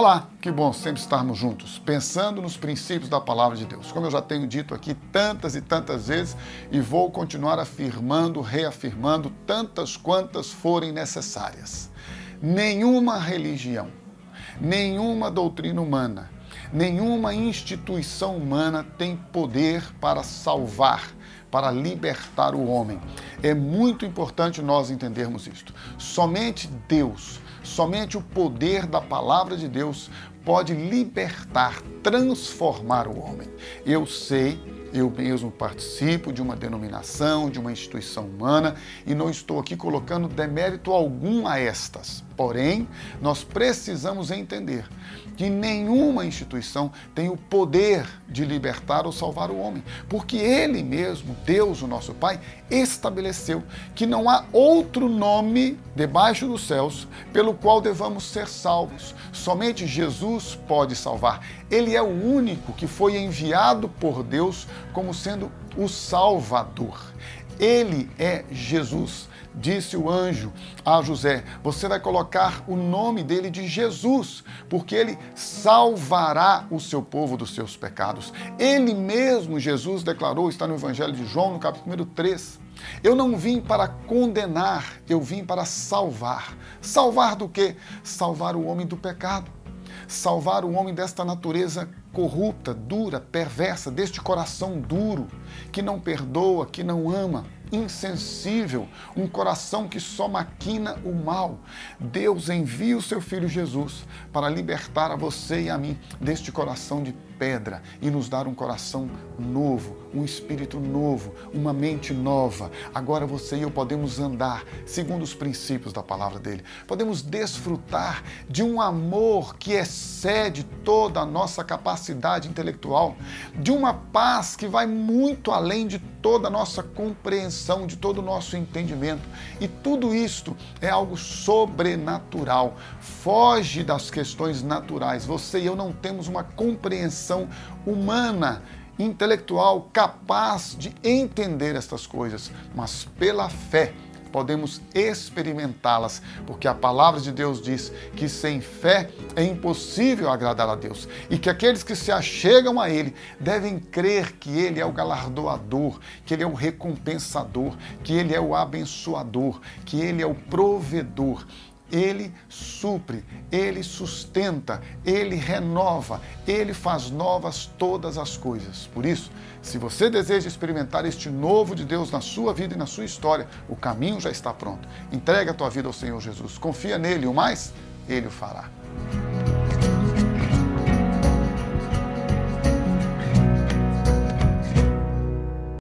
Olá, que bom sempre estarmos juntos, pensando nos princípios da palavra de Deus. Como eu já tenho dito aqui tantas e tantas vezes e vou continuar afirmando, reafirmando tantas quantas forem necessárias. Nenhuma religião, nenhuma doutrina humana, nenhuma instituição humana tem poder para salvar, para libertar o homem. É muito importante nós entendermos isto. Somente Deus Somente o poder da palavra de Deus pode libertar, transformar o homem. Eu sei, eu mesmo participo de uma denominação, de uma instituição humana e não estou aqui colocando demérito algum a estas. Porém, nós precisamos entender que nenhuma instituição tem o poder de libertar ou salvar o homem, porque Ele mesmo, Deus, o nosso Pai, estabeleceu que não há outro nome debaixo dos céus pelo qual devamos ser salvos. Somente Jesus pode salvar. Ele é o único que foi enviado por Deus como sendo o Salvador. Ele é Jesus. Disse o anjo a José: Você vai colocar o nome dele de Jesus, porque ele salvará o seu povo dos seus pecados. Ele mesmo, Jesus, declarou, está no Evangelho de João, no capítulo número 3. Eu não vim para condenar, eu vim para salvar. Salvar do quê? Salvar o homem do pecado. Salvar o homem desta natureza corrupta, dura, perversa, deste coração duro, que não perdoa, que não ama insensível, um coração que só maquina o mal. Deus envia o seu filho Jesus para libertar a você e a mim deste coração de pedra e nos dar um coração novo, um espírito novo, uma mente nova. Agora você e eu podemos andar segundo os princípios da palavra dele. Podemos desfrutar de um amor que excede toda a nossa capacidade intelectual, de uma paz que vai muito além de toda a nossa compreensão, de todo o nosso entendimento. E tudo isto é algo sobrenatural. Foge das questões naturais. Você e eu não temos uma compreensão humana, intelectual, capaz de entender estas coisas, mas pela fé podemos experimentá-las, porque a palavra de Deus diz que sem fé é impossível agradar a Deus e que aqueles que se achegam a Ele devem crer que Ele é o galardoador, que Ele é o recompensador, que Ele é o abençoador, que Ele é o provedor. Ele supre, ele sustenta, ele renova, ele faz novas todas as coisas. Por isso, se você deseja experimentar este novo de Deus na sua vida e na sua história, o caminho já está pronto. Entrega a tua vida ao Senhor Jesus, confia nele, o mais, ele o fará.